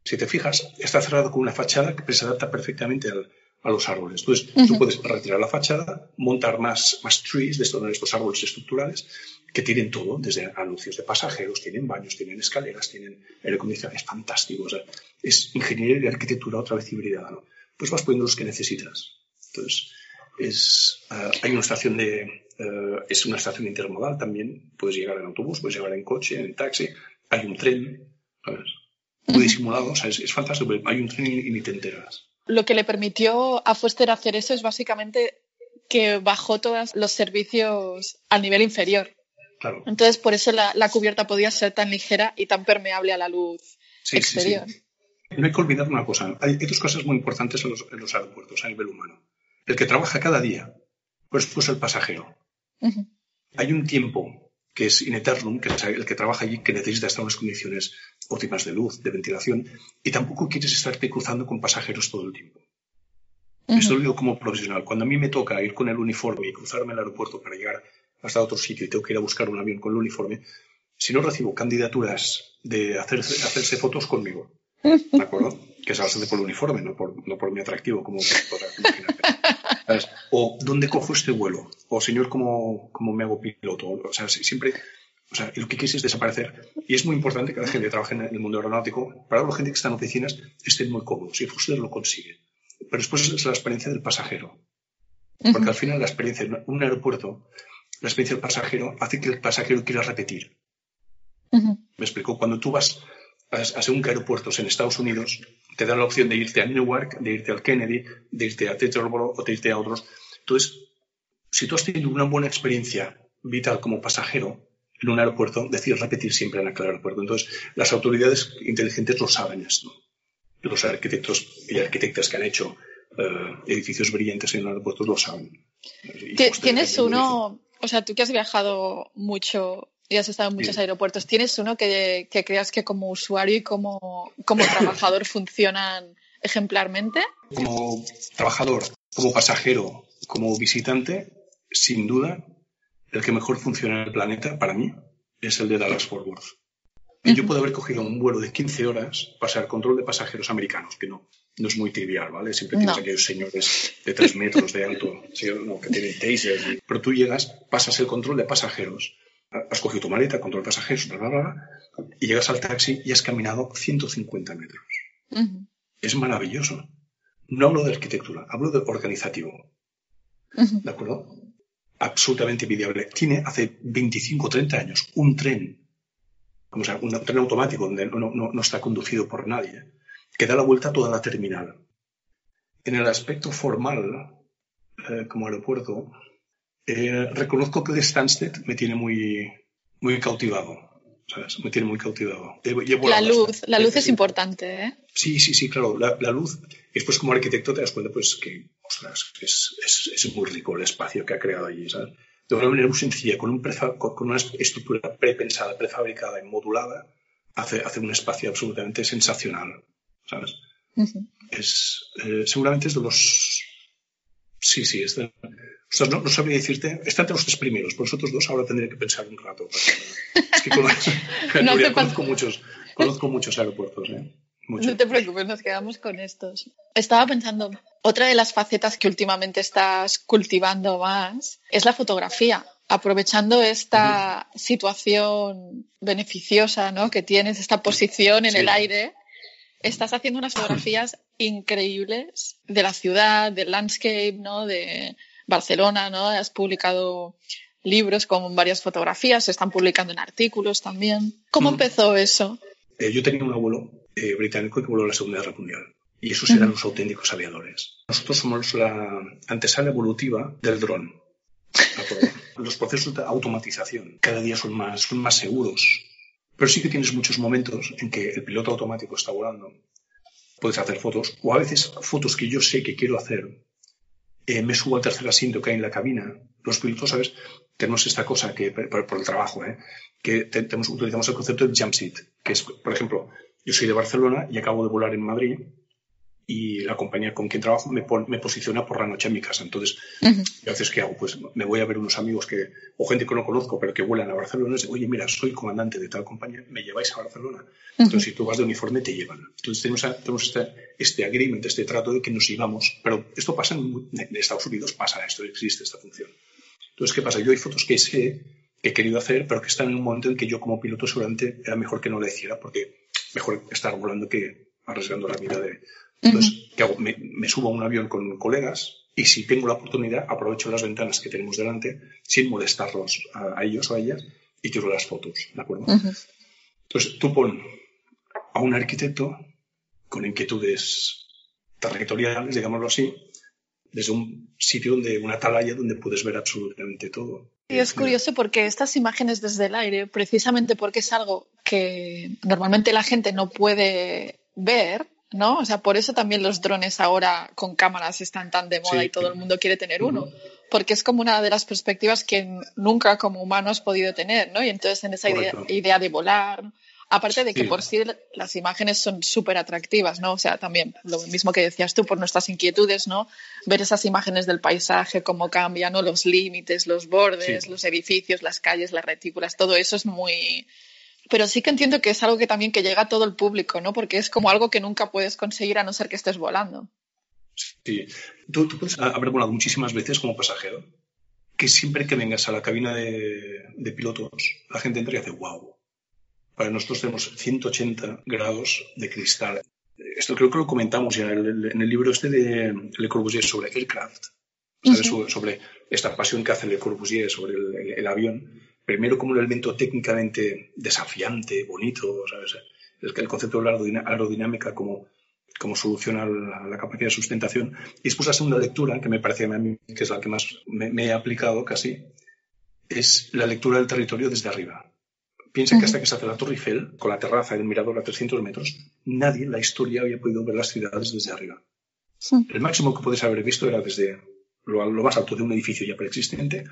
Si te fijas, está cerrado con una fachada que se adapta perfectamente al, a los árboles. Entonces, tú puedes retirar la fachada, montar más, más trees de estos, estos árboles estructurales que tienen todo, desde anuncios de pasajeros, tienen baños, tienen escaleras, tienen aire acondicionado, es fantástico. es ingeniería y arquitectura otra vez hibridada, ¿no? Pues vas poniendo los que necesitas. Entonces, es, eh, hay una estación de, eh, es una estación intermodal también, puedes llegar en autobús, puedes llegar en coche, en taxi, hay un tren, ¿sabes? Muy disimulado, es, es fantástico, hay un tren y ni te enteras lo que le permitió a Foster hacer eso es básicamente que bajó todos los servicios al nivel inferior. Claro. Entonces, por eso la, cubierta podía ser tan ligera y tan permeable a la luz exterior. No hay que olvidar una cosa. Hay, dos cosas muy importantes en los, aeropuertos a nivel humano. El que trabaja cada día, pues, pues el pasajero. Hay un tiempo que es in eternum, que es el que trabaja allí, que necesita estar en unas condiciones óptimas de luz, de ventilación, y tampoco quieres estarte cruzando con pasajeros todo el tiempo. Esto lo digo como profesional. Cuando a mí me toca ir con el uniforme y cruzarme el aeropuerto para llegar hasta otro sitio y tengo que ir a buscar un avión con el uniforme, si no recibo candidaturas de hacerse, hacerse fotos conmigo, ¿de acuerdo? Que se hacen por el uniforme, no por, no por mi atractivo, como podrás imaginarte. O ¿dónde cojo este vuelo? O señor, ¿cómo, cómo me hago piloto? O sea, siempre o sea, lo que quieres es desaparecer. Y es muy importante que la gente que trabaje en el mundo aeronáutico, para la gente que está en oficinas, estén muy cómodos. Y Fuster lo consigue. Pero después es la experiencia del pasajero. Porque al final la experiencia en un aeropuerto, la experiencia del pasajero hace que el pasajero quiera repetir. Me explico. Cuando tú vas a, según qué aeropuertos en Estados Unidos, te dan la opción de irte a Newark, de irte al Kennedy, de irte a Teterboro o de irte a otros. Entonces, si tú has tenido una buena experiencia vital como pasajero, en un aeropuerto, decir repetir siempre en aquel aeropuerto. Entonces, las autoridades inteligentes lo saben esto. Los arquitectos y arquitectas que han hecho eh, edificios brillantes en aeropuertos lo saben. ¿Tienes uno, o sea, tú que has viajado mucho y has estado en muchos aeropuertos, ¿tienes uno que, creas que como usuario y como, como trabajador funcionan ejemplarmente? Como trabajador, como pasajero, como visitante, sin duda, el que mejor funciona en el planeta para mí es el de Dallas Fort Worth. Y yo puedo haber cogido un vuelo de 15 horas, pasar control de pasajeros americanos, que no, no es muy trivial, ¿vale? Siempre tienes aquellos señores de 3 metros de alto, que tienen tasers. Pero tú llegas, pasas el control de pasajeros, has cogido tu maleta, control de pasajeros, bla, bla, bla, y llegas al taxi y has caminado 150 metros. Es maravilloso. No hablo de arquitectura, hablo de organizativo. ¿De acuerdo? absolutamente envidiable. Tiene hace 25 o 30 años un tren, como sea, un tren automático donde no, está conducido por nadie, que da la vuelta a toda la terminal. En el aspecto formal, eh, como aeropuerto, eh, reconozco que el Stansted me tiene muy, muy cautivado. Me tiene muy cautivado. la luz, la luz es importante, ¿eh? Sí, sí, sí, claro. La, la luz. Después como arquitecto te das cuenta pues que es, es, muy rico el espacio que ha creado allí, ¿sabes? De una manera muy sencilla, con, un con una estructura prepensada, prefabricada y modulada, hace, hace un espacio absolutamente sensacional, ¿sabes? Es, eh, seguramente es de los... Sí, sí, es de... O sea, no, no, sabría decirte, está entre los tres primeros, por los otros dos ahora tendría que pensar un rato. Es que conozco, muchos, conozco muchos aeropuertos. ¿eh? No te preocupes, nos quedamos con estos. Estaba pensando, otra de las facetas que últimamente estás cultivando más es la fotografía. Aprovechando esta situación beneficiosa ¿no? que tienes, esta posición en el aire, estás haciendo unas fotografías increíbles de la ciudad, del landscape, ¿no? de Barcelona, ¿no? Has publicado libros con varias fotografías, se están publicando en artículos también. ¿Cómo empezó eso? Eh, yo tenía un abuelo eh, británico que voló la Segunda Guerra Mundial. Y esos eran los auténticos aviadores. Nosotros somos la antesala evolutiva del dron. los procesos de automatización cada día son más, son más seguros. Pero sí que tienes muchos momentos en que el piloto automático está volando. Puedes hacer fotos, o a veces fotos que yo sé que quiero hacer. Eh, me subo al tercer asiento que hay en la cabina. Los pilotos, ¿sabes? Tenemos esta cosa que, por, el trabajo, ¿eh? que utilizamos el concepto de jump seat, que es, por ejemplo, yo soy de Barcelona y acabo de volar en Madrid y la compañía con quien trabajo me, me posiciona por la noche en mi casa. Entonces, a veces, ¿qué hago? Pues me voy a ver unos amigos que, o gente que no conozco, pero que vuelan a Barcelona y dicen, oye, mira, soy comandante de tal compañía, ¿me lleváis a Barcelona? Entonces, si tú vas de uniforme, te llevan. Entonces, tenemos, tenemos este, este agreement, este trato de que nos llevamos. Pero esto pasa en, en Estados Unidos, pasa esto, existe esta función. Entonces, ¿qué pasa? Yo hay fotos que sé que he querido hacer, pero que están en un momento en que yo como piloto seguramente era mejor que no lo hiciera, porque mejor estar volando que arriesgando la vida de... Entonces, ¿qué hago? Me, subo a un avión con colegas y si tengo la oportunidad aprovecho las ventanas que tenemos delante sin molestarlos a, ellos o a ellas y tiro las fotos, ¿de acuerdo? Entonces, tú pon a un arquitecto con inquietudes territoriales, digámoslo así, desde un sitio donde, una atalaya donde puedes ver absolutamente todo. Y es curioso porque estas imágenes desde el aire, precisamente porque es algo que normalmente la gente no puede ver, ¿no? O sea, por eso también los drones ahora con cámaras están tan de moda y todo el mundo quiere tener uno. porque es como una de las perspectivas que nunca como humano has podido tener, ¿no? Y entonces en esa idea, de volar, aparte de que por sí las imágenes son súper atractivas, ¿no? O sea, también lo mismo que decías tú por nuestras inquietudes, ¿no? Ver esas imágenes del paisaje, cómo cambian, ¿no? Los límites, los bordes, los edificios, las calles, las retículas, todo eso es muy... Pero sí que entiendo que es algo que también que llega a todo el público, ¿no? Porque es como algo que nunca puedes conseguir a no ser que estés volando. Sí. Tú, puedes haber volado muchísimas veces como pasajero, que siempre que vengas a la cabina de, pilotos, la gente entra y hace wow. Para nosotros tenemos 180 grados de cristal. Esto creo que lo comentamos ya en el, libro este de Le Corbusier sobre aircraft, sobre, esta pasión que hace Le Corbusier sobre el, avión. Primero como un elemento técnicamente desafiante, bonito, ¿sabes? El, el concepto de la aerodinámica como como solución a la, capacidad de sustentación. Y después la segunda lectura, que me parece a mí que es la que más me, he aplicado casi, es la lectura del territorio desde arriba. Piensa que hasta que se hace la Torre Eiffel, con la terraza y el mirador a 300 metros, nadie en la historia había podido ver las ciudades desde arriba. El máximo que puedes haber visto era desde lo, más alto de un edificio ya preexistente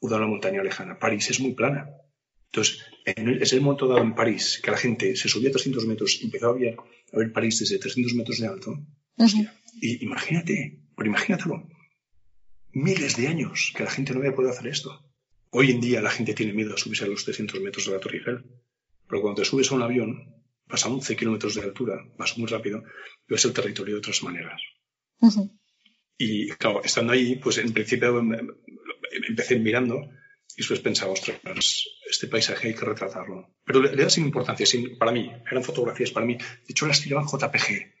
o de una montaña lejana. París es muy plana. Entonces, en el, es el momento dado en París que la gente se subía a 300 metros y empezó a ver a ver París desde 300 metros de alto. y imagínate, pero imagínatelo, miles de años que la gente no había podido hacer esto. Hoy en día la gente tiene miedo a subirse a los 300 metros de la Torre Eiffel, pero cuando te subes a un avión, vas a 11 kilómetros de altura, vas muy rápido, y ves el territorio de otras maneras. Y claro, estando ahí, pues en principio empecé mirando y después pensaba, ostras, este paisaje hay que retratarlo. Pero le, da sin importancia, sin, para mí, eran fotografías para mí. De hecho, las tiraban JPG.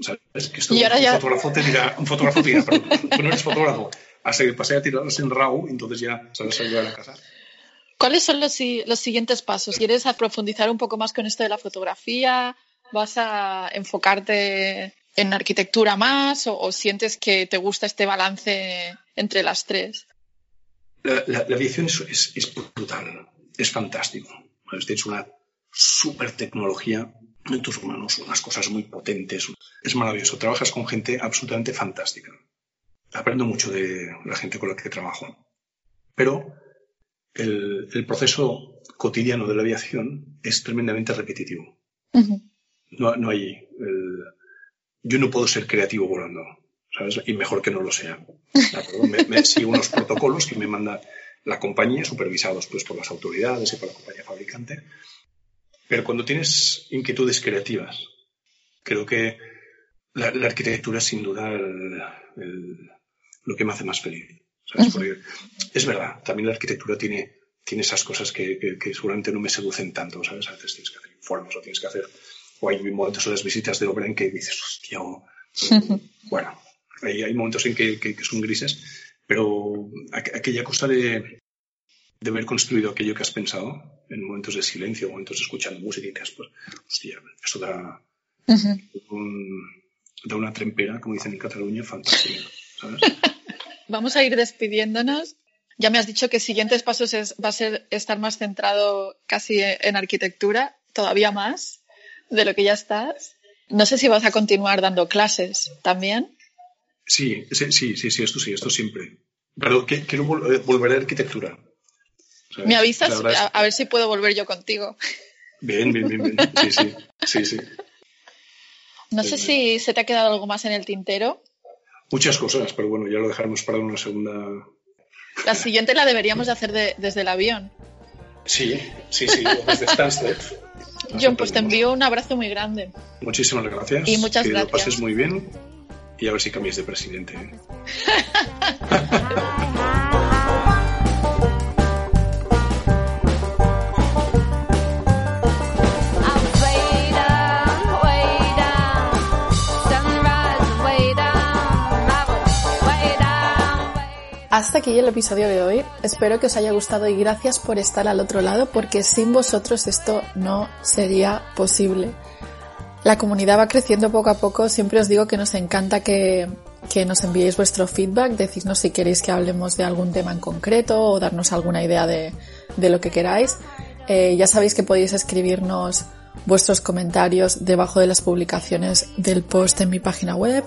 ¿Sabes? Que esto, un, fotógrafo te dirá, un fotógrafo te dirá, pero tú no eres fotógrafo. Hasta que pasé a tirarlas en RAW, entonces ya sabes salir a la casa. ¿Cuáles son los, los siguientes pasos? ¿Quieres profundizar un poco más con esto de la fotografía? ¿Vas a enfocarte en arquitectura más o sientes que te gusta este balance entre las tres? La, aviación es, brutal, es fantástico. Es una super tecnología en tus manos, unas cosas muy potentes. Es maravilloso. Trabajas con gente absolutamente fantástica. Aprendo mucho de la gente con la que trabajo. Pero el, proceso cotidiano de la aviación es tremendamente repetitivo. no, hay. yo no puedo ser creativo volando. Y mejor que no lo sea. Me, sigo unos protocolos que me manda la compañía, supervisados pues, por las autoridades y por la compañía fabricante. Pero cuando tienes inquietudes creativas, creo que la, arquitectura es sin duda lo que me hace más feliz. es verdad, también la arquitectura tiene, tiene esas cosas que, seguramente no me seducen tanto, ¿sabes? A veces tienes que hacer informes o tienes que hacer, o hay momentos de las visitas de obra en que dices, hostia, bueno, hay, momentos en que, son grises, pero aquella cosa de, de haber construido aquello que has pensado en momentos de silencio, momentos de escuchando música y te pues, hostia, eso da, da una trempera, como dicen en Cataluña, fantástica, Vamos a ir despidiéndonos. Ya me has dicho que siguientes pasos es, va a ser estar más centrado casi en arquitectura, todavía más de lo que ya estás. No sé si vas a continuar dando clases también. Sí, sí, sí, sí, esto sí, esto siempre. Pero quiero eh, volver a arquitectura. ¿Me avisas? A, ver si puedo volver yo contigo. Bien, bien, bien, bien. Sí, sí, sí, sí. No sé si se te ha quedado algo más en el tintero. Muchas cosas, pero bueno, ya lo dejaremos para una segunda. La siguiente la deberíamos de hacer desde el avión. Sí, sí, sí, desde Stansted. John, pues te envío un abrazo muy grande. Muchísimas gracias. Y muchas que gracias. lo pases muy bien y a ver si de presidente. ¿eh? Hasta aquí el episodio de hoy. Espero que os haya gustado y gracias por estar al otro lado porque sin vosotros esto no sería posible. La comunidad va creciendo poco a poco. Siempre os digo que nos encanta que, nos enviéis vuestro feedback, decidnos si queréis que hablemos de algún tema en concreto o darnos alguna idea de, lo que queráis. Eh, ya sabéis que podéis escribirnos vuestros comentarios debajo de las publicaciones del post en mi página web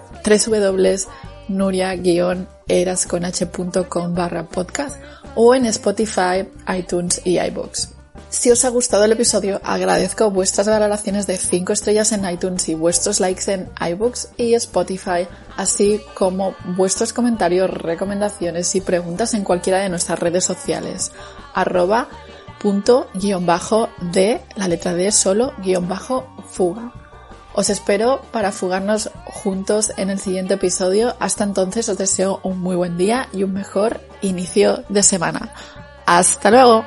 nuria-eras.com barra podcast o en Spotify, iTunes y iBox. Si os ha gustado el episodio, agradezco vuestras valoraciones de 5 estrellas en iTunes y vuestros likes en iBooks y Spotify, así como vuestros comentarios, recomendaciones y preguntas en cualquiera de nuestras redes sociales. Arroba punto guion bajo de la letra D solo guion bajo fuga. Os espero para fugarnos juntos en el siguiente episodio. Hasta entonces os deseo un muy buen día y un mejor inicio de semana. Hasta luego.